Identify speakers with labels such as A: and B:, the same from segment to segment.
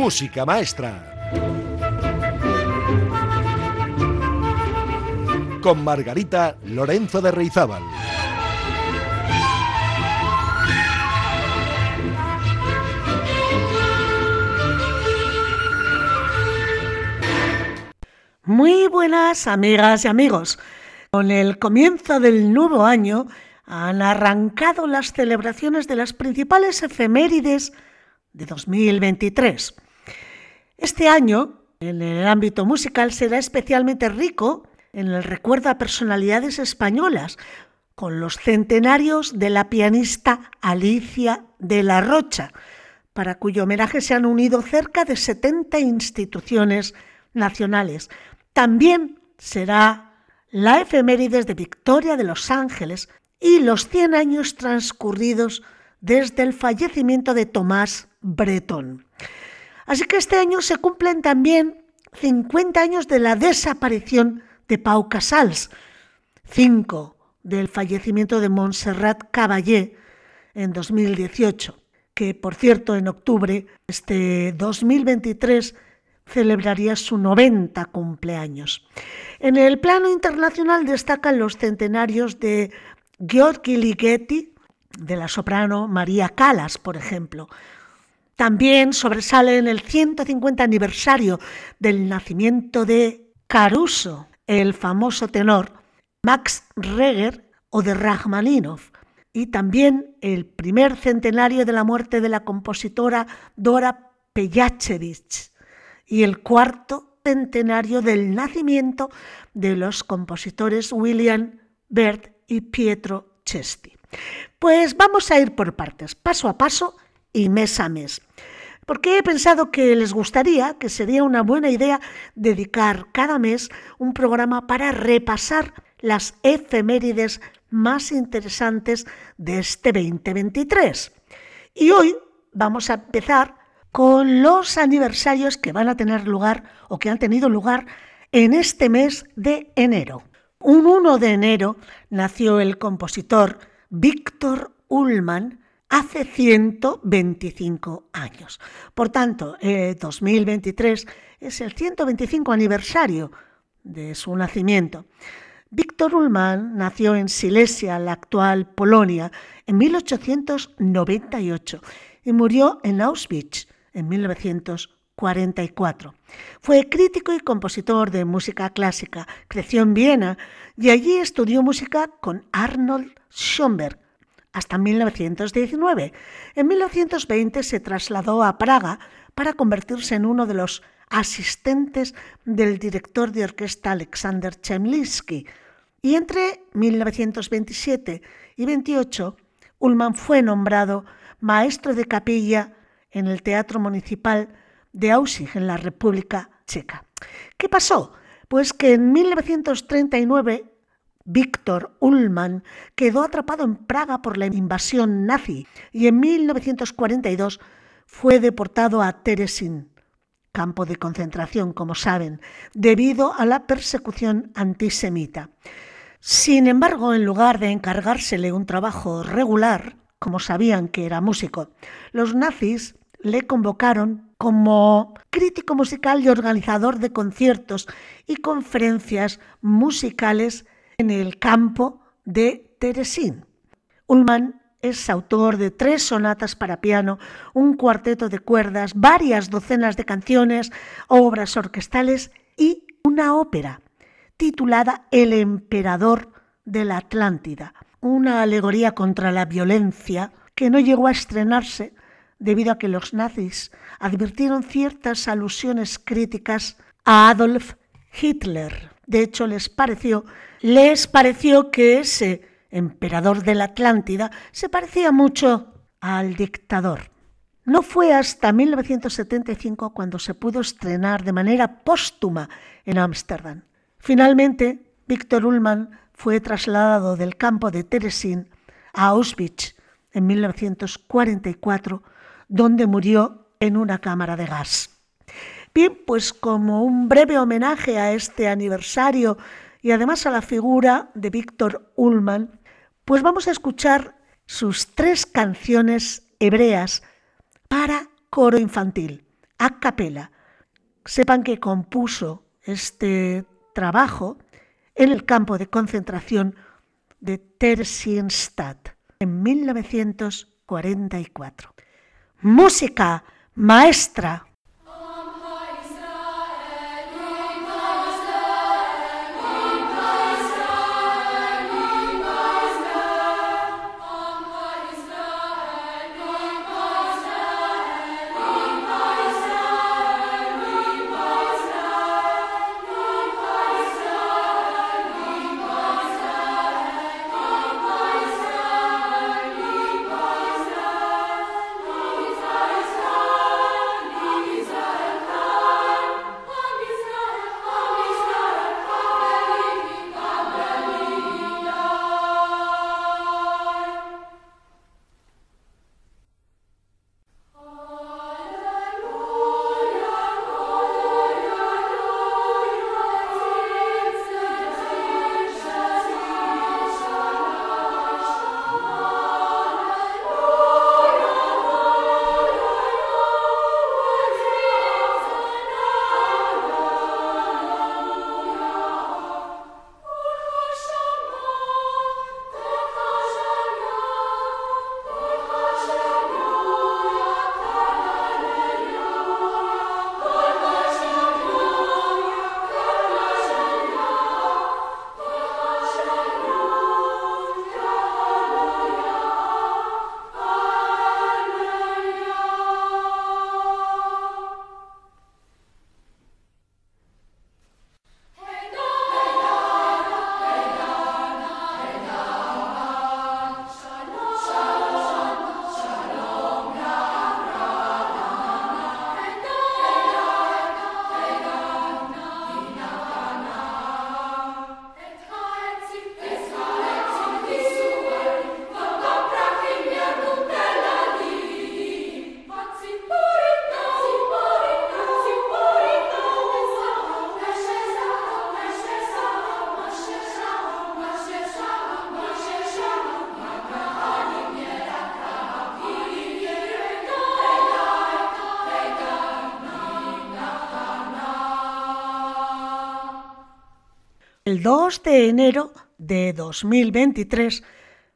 A: música maestra. Con Margarita Lorenzo de Reizábal.
B: Muy buenas amigas y amigos. Con el comienzo del nuevo año han arrancado las celebraciones de las principales efemérides de 2023. Este año, en el ámbito musical, será especialmente rico en el recuerdo a personalidades españolas, con los centenarios de la pianista Alicia de la Rocha, para cuyo homenaje se han unido cerca de 70 instituciones nacionales. También será la efemérides de Victoria de los Ángeles y los 100 años transcurridos desde el fallecimiento de Tomás Breton. Así que este año se cumplen también 50 años de la desaparición de Pau Casals, 5 del fallecimiento de Montserrat Caballé en 2018, que por cierto en octubre este 2023 celebraría su 90 cumpleaños. En el plano internacional destacan los centenarios de Gheorghi Ligeti, de la soprano María Calas, por ejemplo, también sobresale en el 150 aniversario del nacimiento de Caruso, el famoso tenor Max Reger o de Rachmaninov, y también el primer centenario de la muerte de la compositora Dora Pejachevich y el cuarto centenario del nacimiento de los compositores William Bert y Pietro Chesti. Pues vamos a ir por partes, paso a paso y mes a mes. Porque he pensado que les gustaría, que sería una buena idea dedicar cada mes un programa para repasar las efemérides más interesantes de este 2023. Y hoy vamos a empezar con los aniversarios que van a tener lugar o que han tenido lugar en este mes de enero. Un 1 de enero nació el compositor Víctor Ullmann, hace 125 años. Por tanto, 2023 es el 125 aniversario de su nacimiento. Víctor Ullmann nació en Silesia, la actual Polonia, en 1898 y murió en Auschwitz en 1944. Fue crítico y compositor de música clásica. Creció en Viena y allí estudió música con Arnold Schoenberg hasta 1919. En 1920 se trasladó a Praga para convertirse en uno de los asistentes del director de orquesta Alexander Chemlinsky. Y entre 1927 y 28, Ullmann fue nombrado maestro de capilla en el Teatro Municipal de Auschwitz, en la República Checa. ¿Qué pasó? Pues que en 1939 Víctor Ullmann quedó atrapado en Praga por la invasión nazi y en 1942 fue deportado a Teresin, campo de concentración, como saben, debido a la persecución antisemita. Sin embargo, en lugar de encargársele un trabajo regular, como sabían que era músico, los nazis le convocaron como crítico musical y organizador de conciertos y conferencias musicales en el campo de Teresín. Ullmann es autor de tres sonatas para piano, un cuarteto de cuerdas, varias docenas de canciones, obras orquestales y una ópera titulada El emperador de la Atlántida, una alegoría contra la violencia que no llegó a estrenarse debido a que los nazis advirtieron ciertas alusiones críticas a Adolf Hitler. De hecho, les pareció les pareció que ese emperador de la Atlántida se parecía mucho al dictador. No fue hasta 1975 cuando se pudo estrenar de manera póstuma en Ámsterdam. Finalmente, Víctor Ullmann fue trasladado del campo de Teresín a Auschwitz en 1944, donde murió en una cámara de gas. Bien, pues como un breve homenaje a este aniversario y además a la figura de Víctor Ullmann, pues vamos a escuchar sus tres canciones hebreas para coro infantil, a capela. Sepan que compuso este trabajo en el campo de concentración de Theresienstadt en 1944. Música maestra El 2 de enero de 2023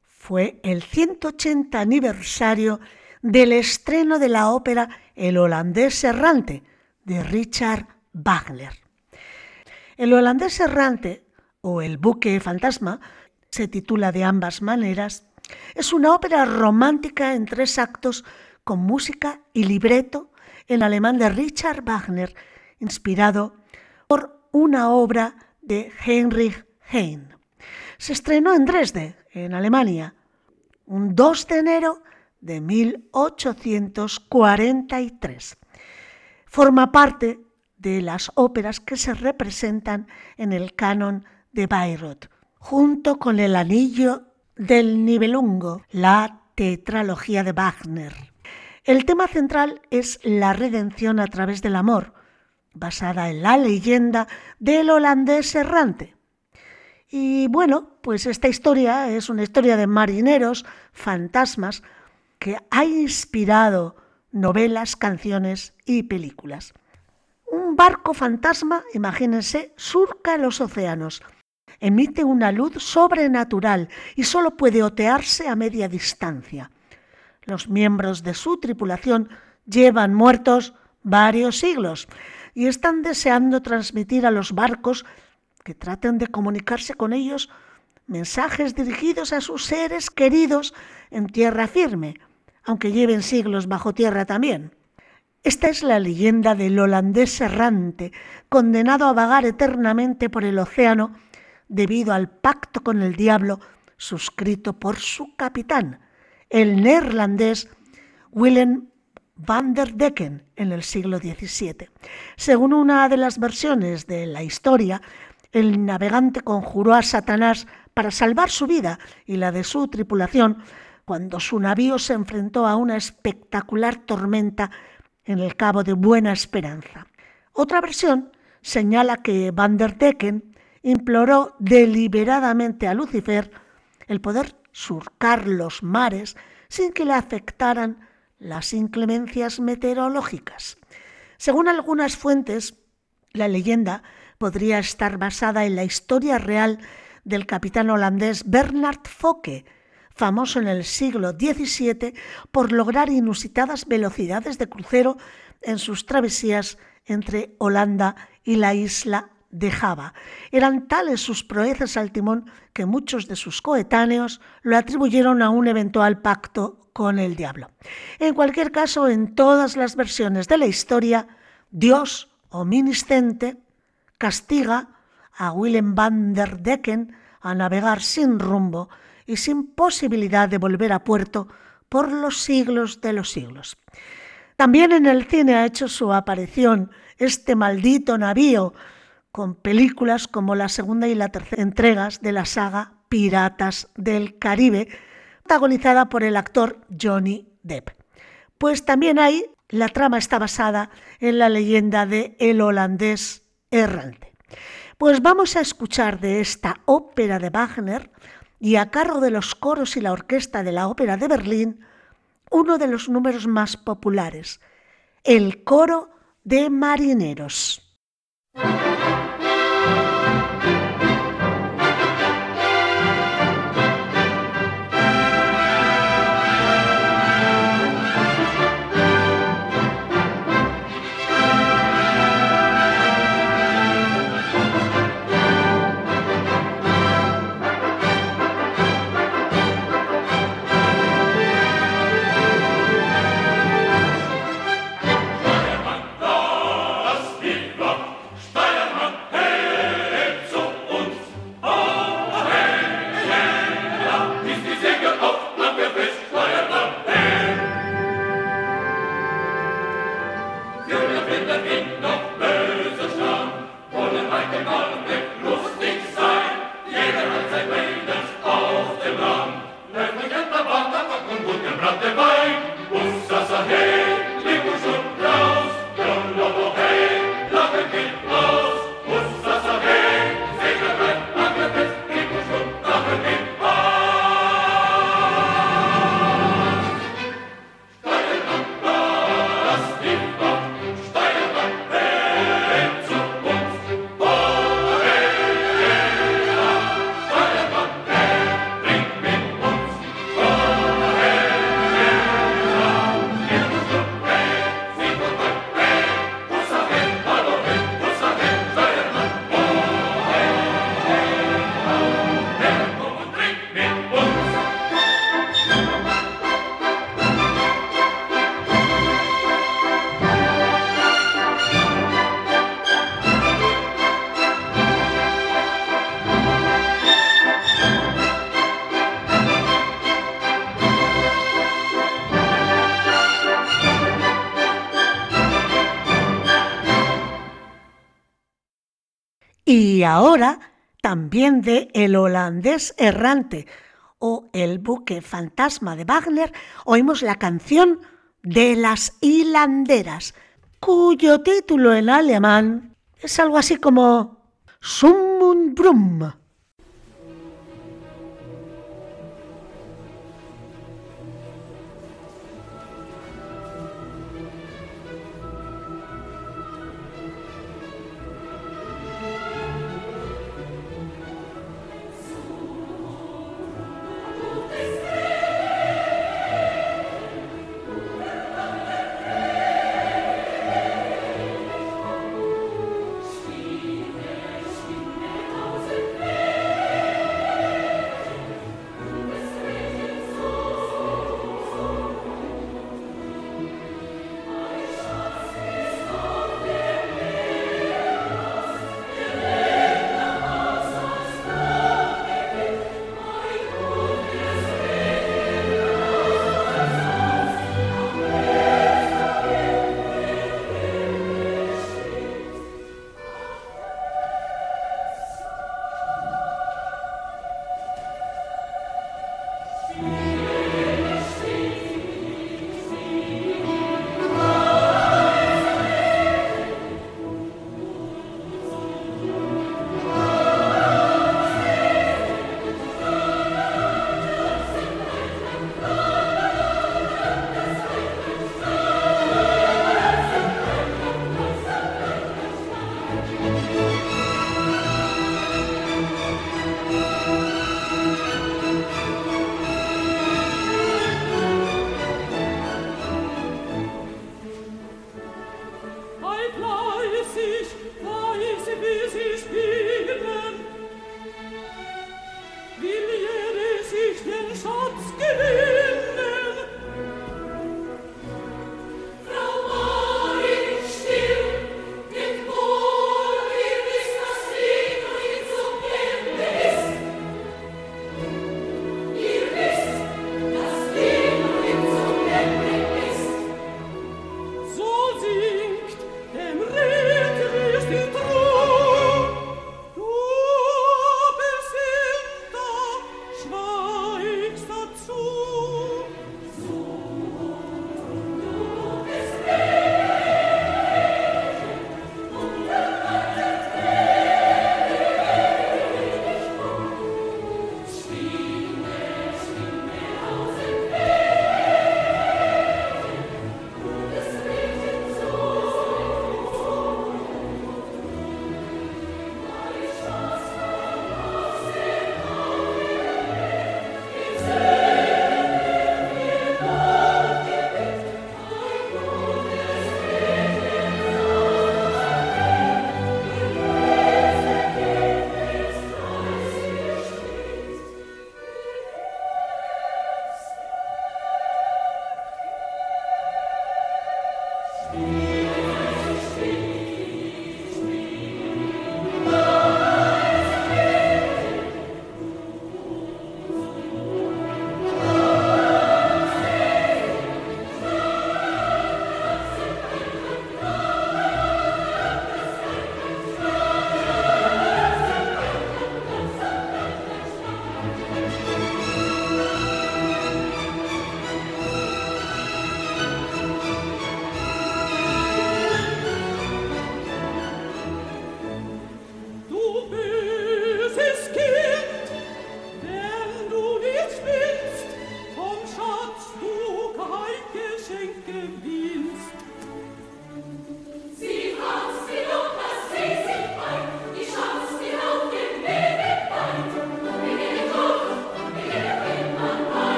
B: fue el 180 aniversario del estreno de la ópera El holandés errante de Richard Wagner. El holandés errante, o El buque fantasma, se titula de ambas maneras, es una ópera romántica en tres actos con música y libreto en alemán de Richard Wagner, inspirado por una obra de Heinrich Heine. Se estrenó en Dresde, en Alemania, un 2 de enero de 1843. Forma parte de las óperas que se representan en el canon de Bayreuth, junto con El Anillo del Nibelungo, la tetralogía de Wagner. El tema central es la redención a través del amor, basada en la leyenda del holandés errante. Y bueno, pues esta historia es una historia de marineros, fantasmas, que ha inspirado novelas, canciones y películas. Un barco fantasma, imagínense, surca los océanos, emite una luz sobrenatural y solo puede otearse a media distancia. Los miembros de su tripulación llevan muertos varios siglos y están deseando transmitir a los barcos que traten de comunicarse con ellos mensajes dirigidos a sus seres queridos en tierra firme, aunque lleven siglos bajo tierra también. Esta es la leyenda del holandés errante, condenado a vagar eternamente por el océano debido al pacto con el diablo suscrito por su capitán, el neerlandés Willem van der Decken en el siglo XVII. Según una de las versiones de la historia, el navegante conjuró a Satanás para salvar su vida y la de su tripulación cuando su navío se enfrentó a una espectacular tormenta en el Cabo de Buena Esperanza. Otra versión señala que Van der Decken imploró deliberadamente a Lucifer el poder surcar los mares sin que le afectaran las inclemencias meteorológicas. Según algunas fuentes, la leyenda podría estar basada en la historia real del capitán holandés Bernard Focke, famoso en el siglo XVII por lograr inusitadas velocidades de crucero en sus travesías entre Holanda y la isla de Java. Eran tales sus proezas al timón que muchos de sus coetáneos lo atribuyeron a un eventual pacto con el diablo. En cualquier caso, en todas las versiones de la historia, Dios, omnisciente, castiga a Willem van der Decken a navegar sin rumbo y sin posibilidad de volver a puerto por los siglos de los siglos. También en el cine ha hecho su aparición este maldito navío, con películas como la segunda y la tercera entregas de la saga Piratas del Caribe, protagonizada por el actor Johnny Depp. Pues también ahí la trama está basada en la leyenda de El holandés errante. Pues vamos a escuchar de esta ópera de Wagner y a cargo de los coros y la orquesta de la Ópera de Berlín, uno de los números más populares, el coro de marineros. Ate bai, ussa sa hei. También de El holandés errante o El buque fantasma de Wagner, oímos la canción de las hilanderas, cuyo título en alemán es algo así como Summ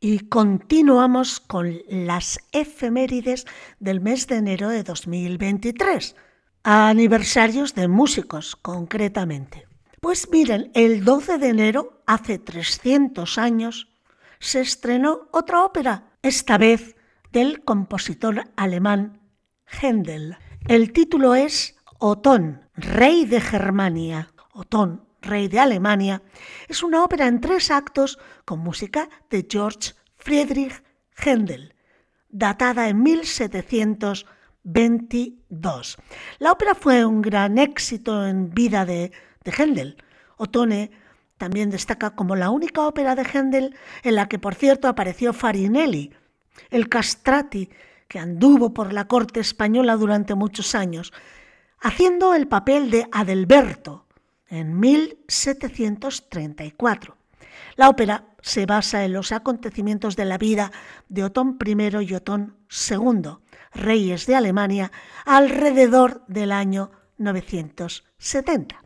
B: Brumm. continuamos con las efemérides del mes de enero de 2023, aniversarios de músicos concretamente. Pues miren, el 12 de enero, hace 300 años, se estrenó otra ópera, esta vez del compositor alemán Händel. El título es Otón, rey de Germania. Otón, rey de Alemania, es una ópera en tres actos con música de George Friedrich Händel, datada en 1722. La ópera fue un gran éxito en vida de, de Händel. Otone también destaca como la única ópera de Händel en la que, por cierto, apareció Farinelli, el castrati que anduvo por la corte española durante muchos años, haciendo el papel de Adelberto en 1734. La ópera se basa en los acontecimientos de la vida de Otón I y Otón II, reyes de Alemania, alrededor del año 970.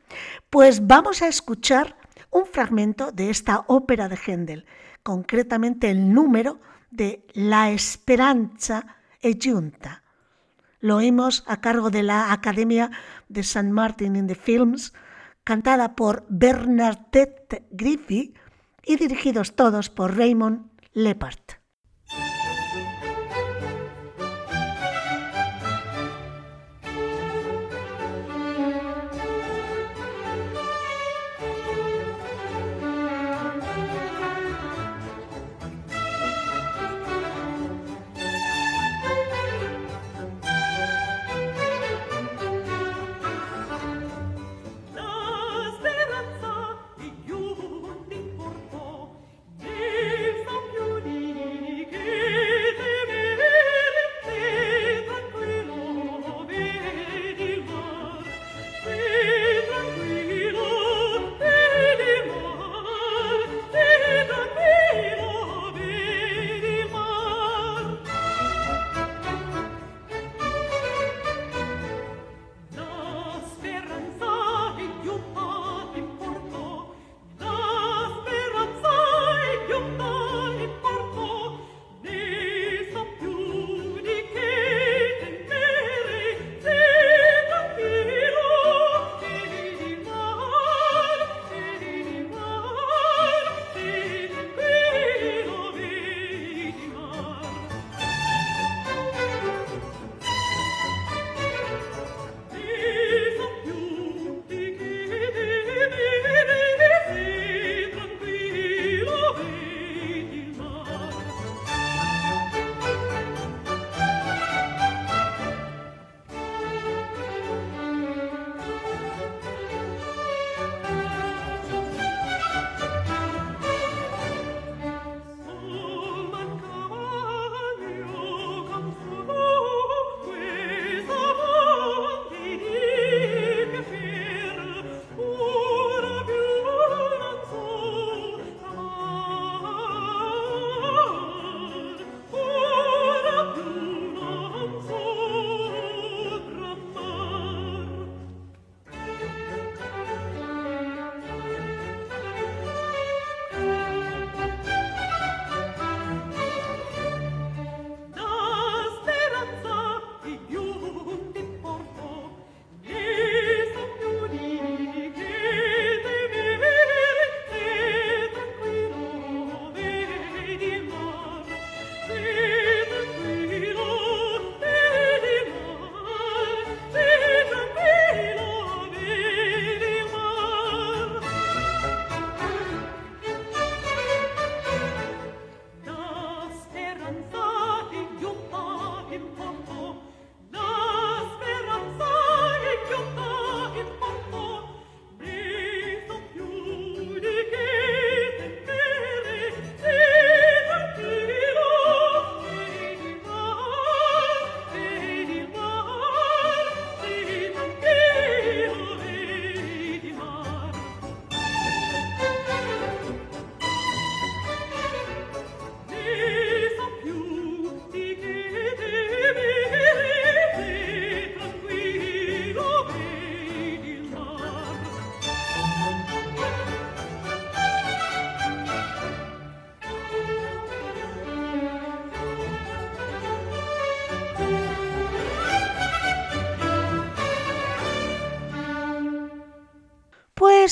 B: Pues vamos a escuchar un fragmento de esta ópera de Händel, concretamente el número de La Esperanza e Giunta. Lo oímos a cargo de la Academia de San Martin in the Films, cantada por Bernadette Griffith y dirigidos todos por Raymond Lepard.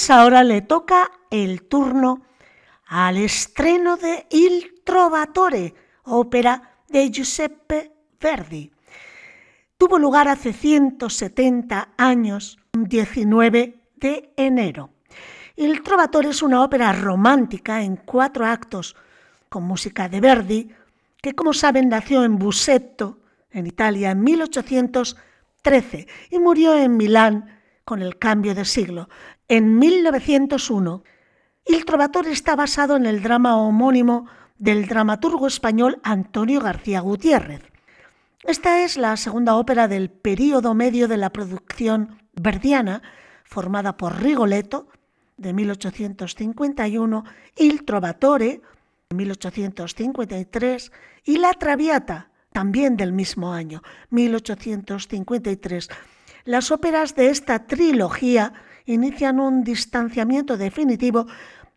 B: Pues ahora le toca el turno al estreno de Il Trovatore, ópera de Giuseppe Verdi. Tuvo lugar hace 170 años, 19 de enero. Il Trovatore es una ópera romántica en cuatro actos, con música de Verdi, que como saben nació en Busetto, en Italia, en 1813 y murió en Milán con el cambio de siglo, en 1901. Il Trovatore está basado en el drama homónimo del dramaturgo español Antonio García Gutiérrez. Esta es la segunda ópera del período medio de la producción verdiana, formada por Rigoletto, de 1851, Il Trovatore, de 1853, y La Traviata, también del mismo año, 1853. Las óperas de esta trilogía inician un distanciamiento definitivo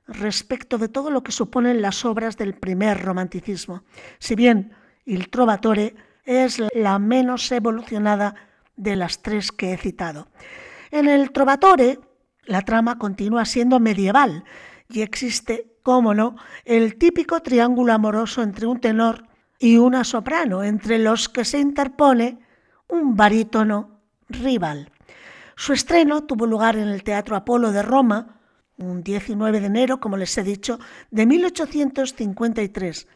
B: respecto de todo lo que suponen las obras del primer romanticismo. Si bien Il Trovatore es la menos evolucionada de las tres que he citado. En el Trovatore, la trama continúa siendo medieval y existe, cómo no, el típico triángulo amoroso entre un tenor y una soprano, entre los que se interpone un barítono rival. Su estreno tuvo lugar en el Teatro Apolo de Roma, un 19 de enero, como les he dicho, de 1853.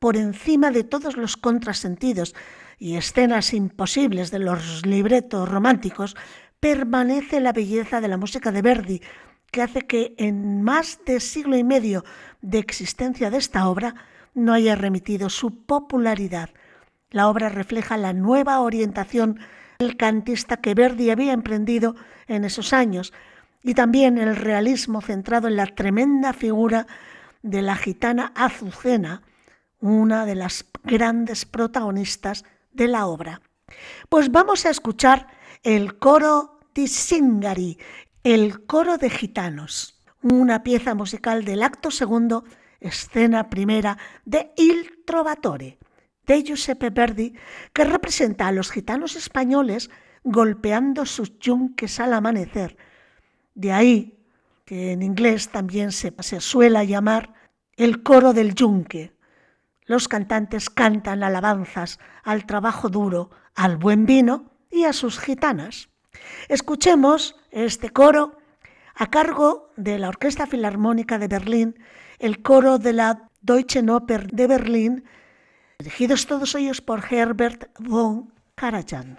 B: Por encima de todos los contrasentidos y escenas imposibles de los libretos románticos, permanece la belleza de la música de Verdi, que hace que en más de siglo y medio de existencia de esta obra no haya remitido su popularidad. La obra refleja la nueva orientación del cantista que Verdi había emprendido en esos años y también el realismo centrado en la tremenda figura de la gitana Azucena, una de las grandes protagonistas de la obra. Pues vamos a escuchar el coro di Singari, el coro de gitanos, una pieza musical del acto segundo, escena primera de Il Trovatore, de Giuseppe Verdi, que representa a los gitanos españoles golpeando sus yunques al amanecer. De ahí que en inglés también se, suele llamar el coro del yunque. Los cantantes cantan alabanzas al trabajo duro, al buen vino y a sus gitanas. Escuchemos este coro a cargo de la Orquesta Filarmónica de Berlín, el coro de la Deutsche Oper de Berlín, dirigidos todos ellos por Herbert von Karajan.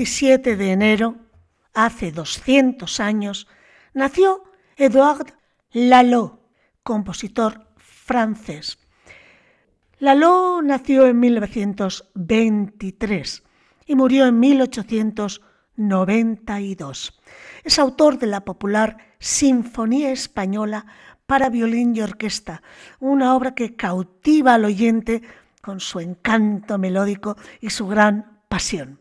B: 27 de enero, hace 200 años, nació Edouard Lalo, compositor francés. Lalo nació en 1923 y murió en 1892. Es autor de la popular Sinfonía Española para violín y orquesta, una obra que cautiva al oyente con su encanto melódico y su gran pasión.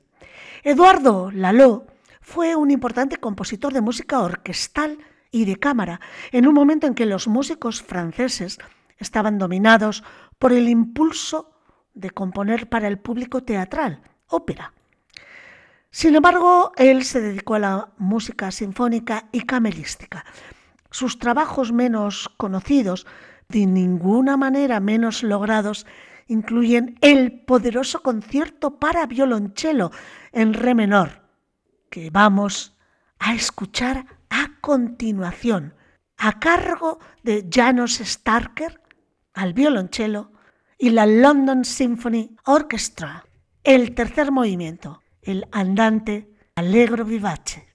B: Eduardo Lalo fue un importante compositor de música orquestal y de cámara, en un momento en que los músicos franceses estaban dominados por el impulso de componer para el público teatral, ópera. Sin embargo, él se dedicó a la música sinfónica y camerística. Sus trabajos menos conocidos, de ninguna manera menos logrados, incluyen el poderoso concierto para violonchelo en re menor, que vamos a escuchar a continuación, a cargo de Janos Starker al violonchelo y la London Symphony Orchestra. El tercer movimiento, el andante allegro vivace.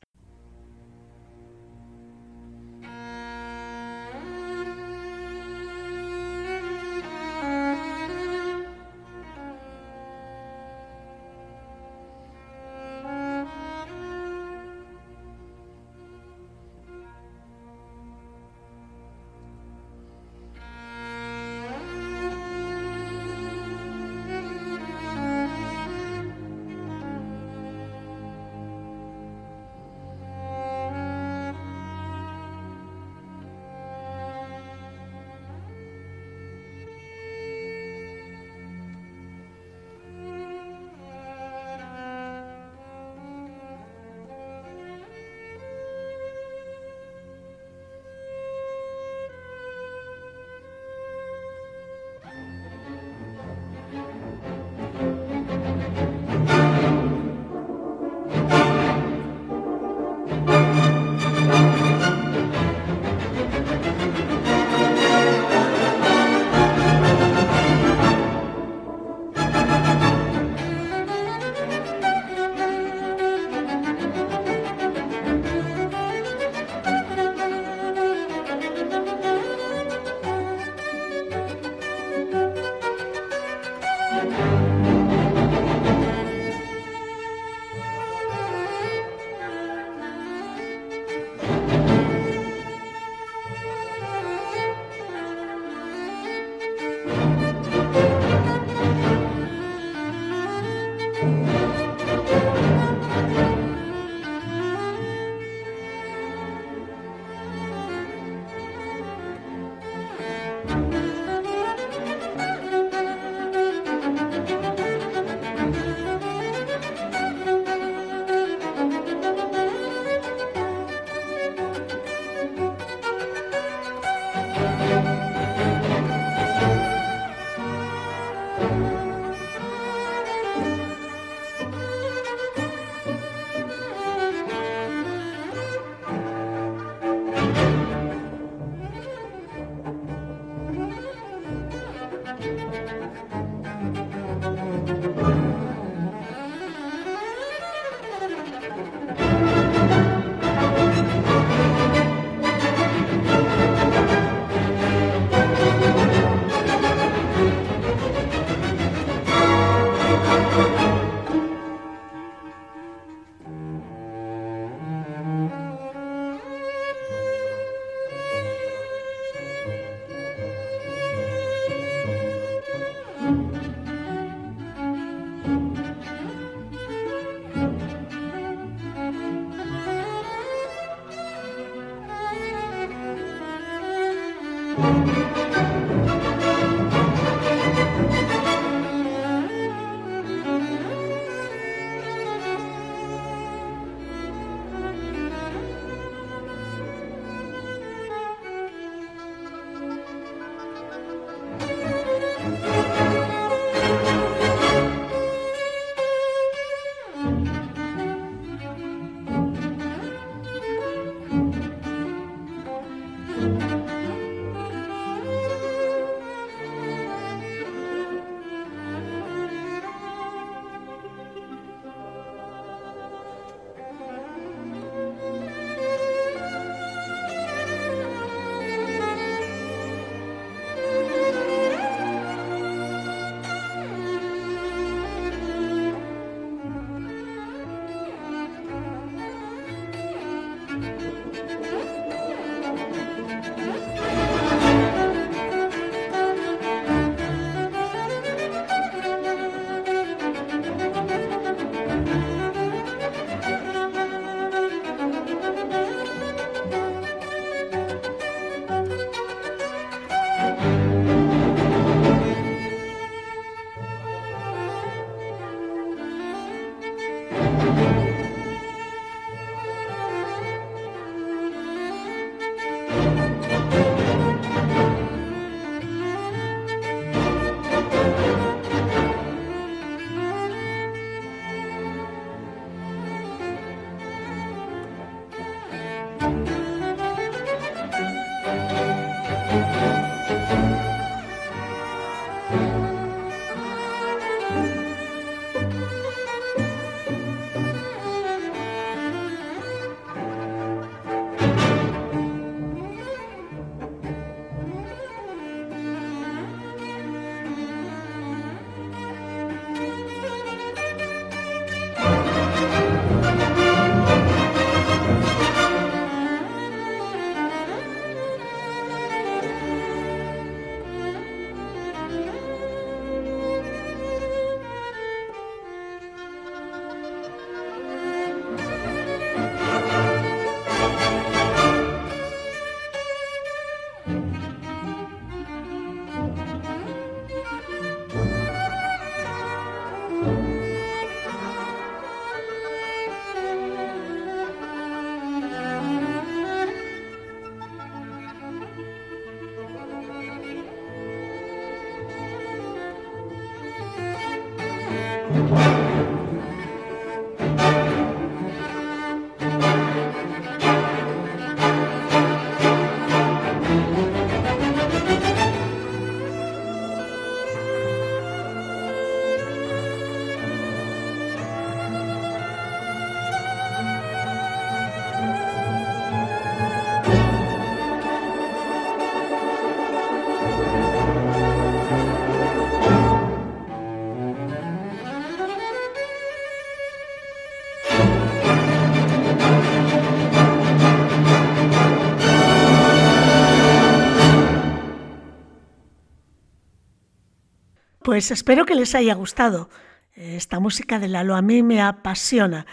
B: Pues espero que les haya gustado. Esta música de Lalo a mí me apasiona.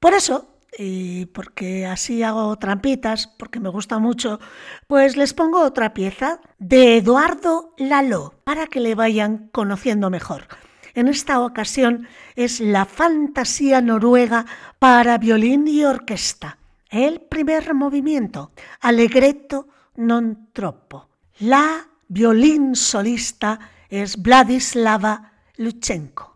B: Por eso, y porque así hago trampitas, porque me gusta mucho, pues les pongo otra pieza de Eduardo Lalo para que le vayan conociendo mejor. En esta ocasión es la fantasía noruega para violín y orquesta. El primer movimiento, Allegretto non troppo. La violín solista es Vladislava Luchenko.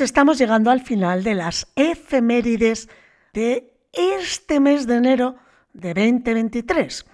B: Estamos llegando al final de las efemérides de este mes de enero de 2023.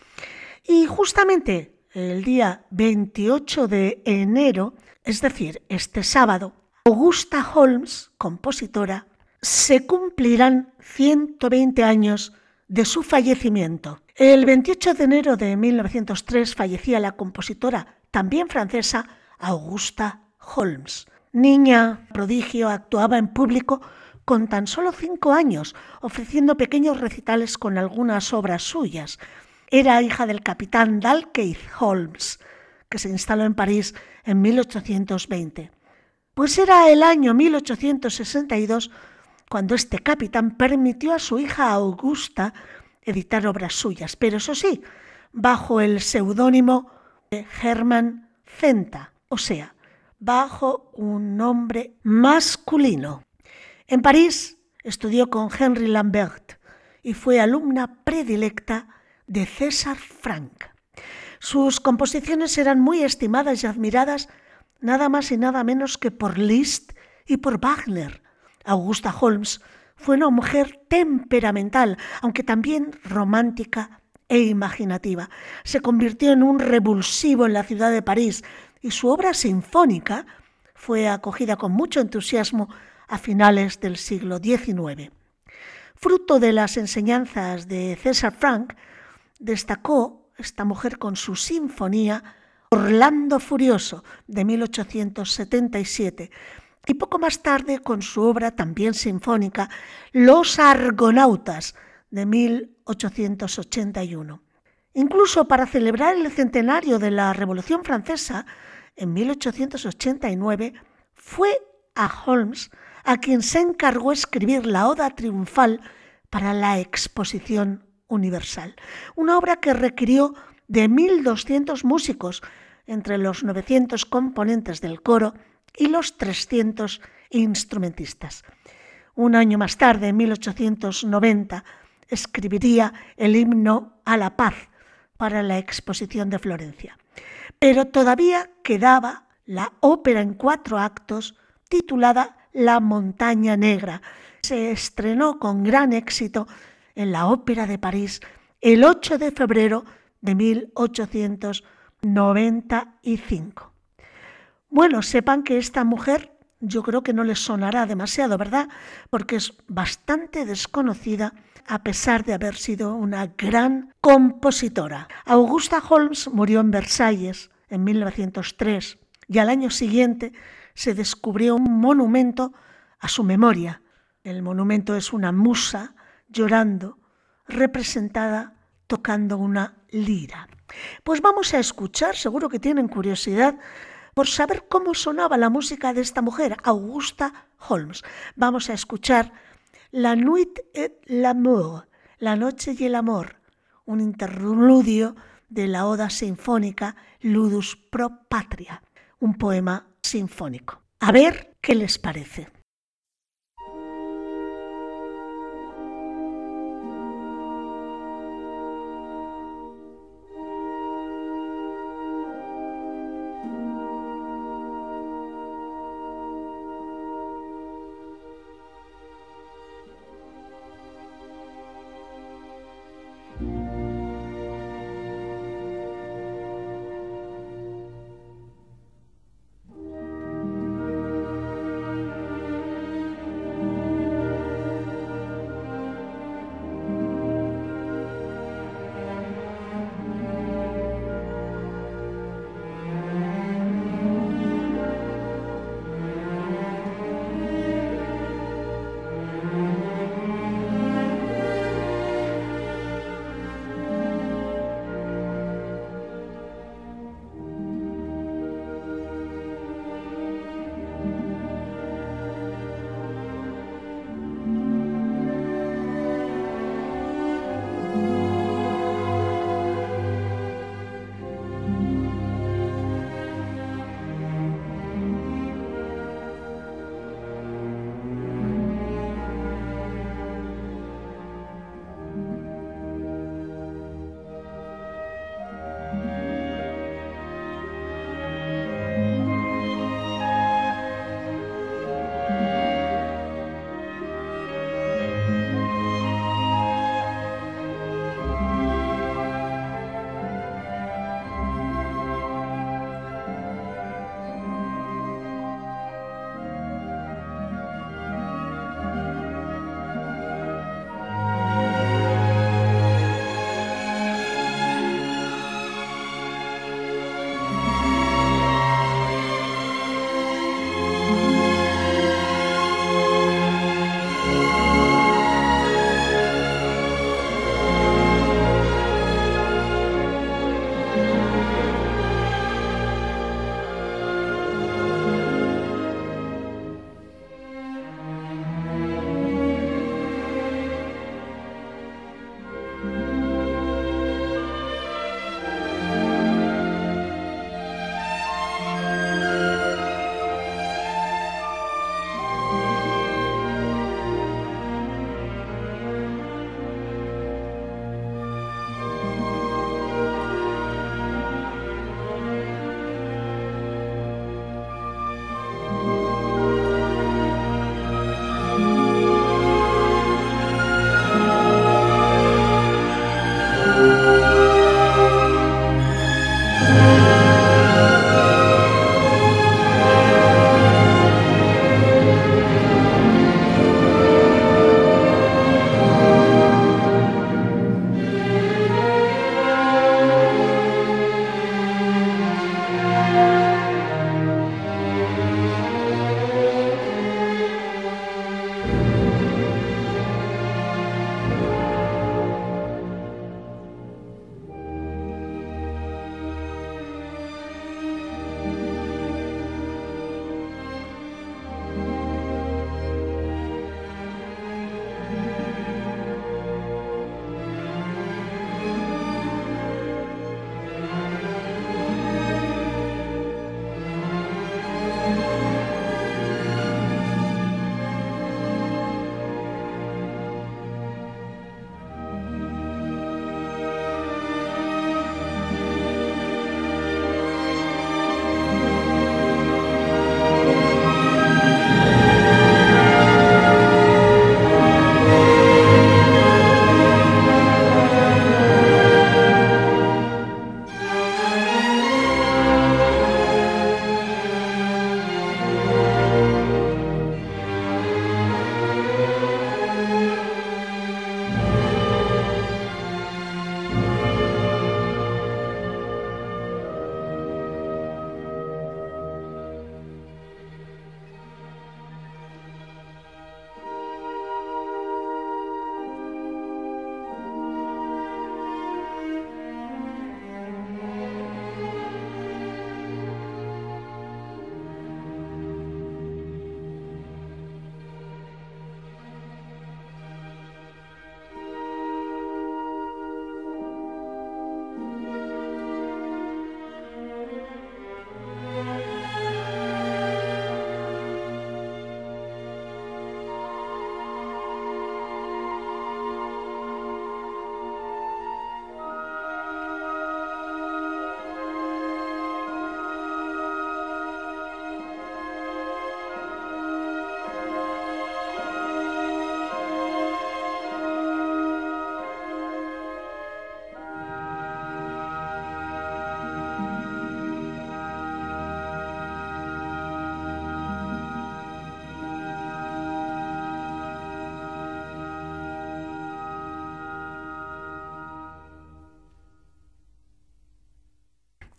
B: Y justamente el día 28 de enero, es decir, este sábado, Augusta Holmes, compositora, se cumplirán 120 años de su fallecimiento. El 28 de enero de 1903 fallecía la compositora, también francesa, Augusta Holmes. Niña prodigio, actuaba en público con tan solo cinco años, ofreciendo pequeños recitales con algunas obras suyas. Era hija del capitán Dalkeith Holmes, que se instaló en París en 1820. Pues era el año 1862 cuando este capitán permitió a su hija Augusta editar obras suyas, pero eso sí, bajo el seudónimo de Hermann Zenta, o sea, bajo un nombre masculino. En París estudió con Henry Lambert y fue alumna predilecta de César Frank. Sus composiciones eran muy estimadas y admiradas nada más y nada menos que por Liszt y por Wagner. Augusta Holmes fue una mujer temperamental, aunque también romántica e imaginativa. Se convirtió en un revulsivo en la ciudad de París, y su obra sinfónica fue acogida con mucho entusiasmo a finales del siglo XIX. Fruto de las enseñanzas de César Frank, destacó esta mujer con su sinfonía Orlando Furioso de 1877 y poco más tarde con su obra también sinfónica Los Argonautas de 1881. Incluso para celebrar el centenario de la Revolución Francesa, en 1889, fue a Holmes a quien se encargó escribir la Oda Triunfal para la Exposición Universal, una obra que requirió de 1.200 músicos, entre los 900 componentes del coro y los 300 instrumentistas. Un año más tarde, en 1890, escribiría el himno a la paz para la exposición de Florencia. Pero todavía quedaba la ópera en cuatro actos titulada La montaña negra. Se estrenó con gran éxito en la Ópera de París el 8 de febrero de 1895. Bueno, sepan que esta mujer yo creo que no les sonará demasiado, ¿verdad? Porque es bastante desconocida a pesar de haber sido una gran compositora. Augusta Holmes murió en Versalles en 1903 y al año siguiente se descubrió un monumento a su memoria. El monumento es una musa llorando, representada tocando una lira. Pues vamos a escuchar, seguro que tienen curiosidad por saber cómo sonaba la música de esta mujer, Augusta Holmes. Vamos a escuchar La Nuit et l'amour, La Noche y el Amor, un interludio de la Oda Sinfónica Ludus Pro Patria, un poema sinfónico. A ver qué les parece.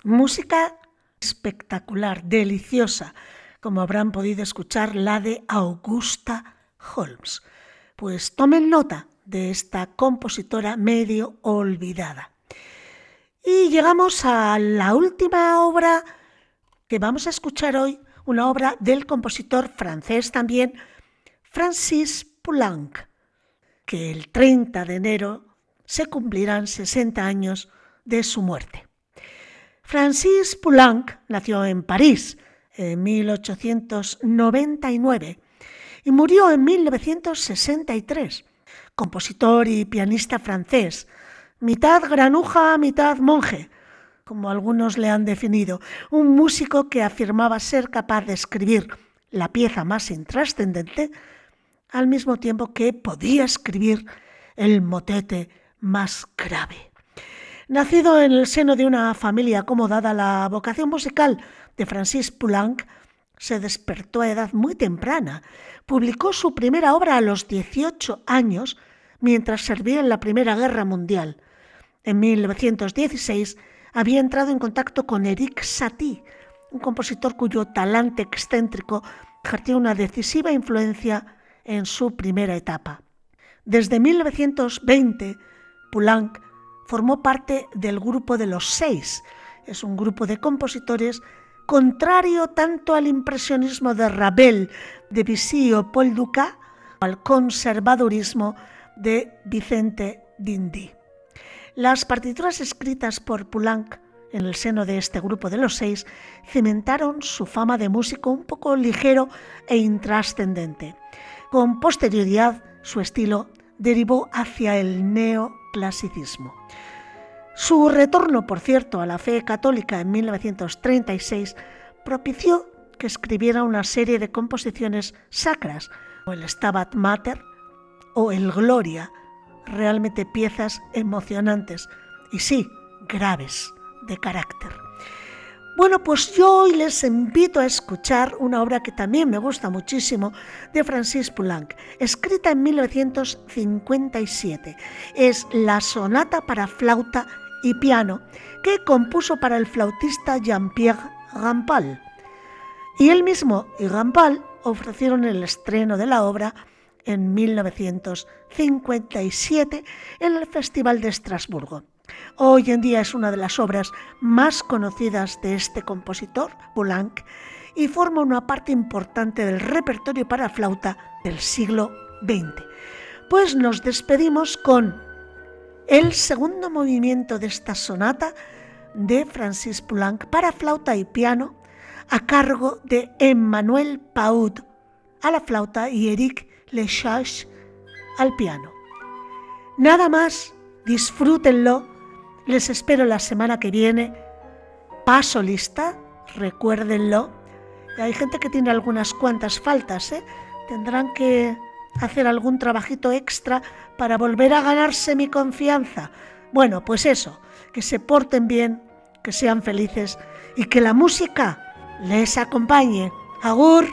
B: Música espectacular, deliciosa, como habrán podido escuchar la de Augusta Holmes. Pues tomen nota de esta compositora medio olvidada. Y llegamos a la última obra que vamos a escuchar hoy, una obra del compositor francés también, Francis Poulenc, que el 30 de enero se cumplirán 60 años de su muerte. Francis Poulenc nació en París en 1899 y murió en 1963. Compositor y pianista francés, mitad granuja, mitad monje, como algunos le han definido, un músico que afirmaba ser capaz de escribir la pieza más intrascendente al mismo tiempo que podía escribir el motete más grave. Nacido en el seno de una familia acomodada, la vocación musical de Francis Poulenc se despertó a edad muy temprana. Publicó su primera obra a los 18 años mientras servía en la Primera Guerra Mundial. En 1916 había entrado en contacto con Eric Satie, un compositor cuyo talante excéntrico ejerció una decisiva influencia en su primera etapa. Desde 1920, Poulenc formó parte del grupo de los seis. Es un grupo de compositores contrario tanto al impresionismo de Ravel, de Debussy o Paul Dukas, al conservadurismo de Vicente Dindi. Las partituras escritas por Poulenc en el seno de este grupo de los seis cimentaron su fama de músico un poco ligero e intrascendente. Con posterioridad, su estilo derivó hacia el neoclasicismo. Su retorno, por cierto, a la fe católica en 1936 propició que escribiera una serie de composiciones sacras, o el Stabat Mater o el Gloria, realmente piezas emocionantes y sí, graves de carácter. Bueno, pues yo hoy les invito a escuchar una obra que también me gusta muchísimo de Francis Poulenc, escrita en 1957. Es la sonata para flauta y piano que compuso para el flautista Jean-Pierre Rampal. Y él mismo y Rampal ofrecieron el estreno de la obra en 1957 en el Festival de Estrasburgo. Hoy en día es una de las obras más conocidas de este compositor, Poulenc, y forma una parte importante del repertorio para flauta del siglo XX. Pues nos despedimos con el segundo movimiento de esta sonata de Francis Poulenc para flauta y piano a cargo de Emmanuel Paud a la flauta y Eric Lechage al piano. Nada más, disfrútenlo, les espero la semana que viene. Paso lista, recuérdenlo. hay gente que tiene algunas cuantas faltas, ¿eh? tendrán que hacer algún trabajito extra para volver a ganarse mi confianza. Bueno, pues eso, que se porten bien, que sean felices y que la música les acompañe. Agur.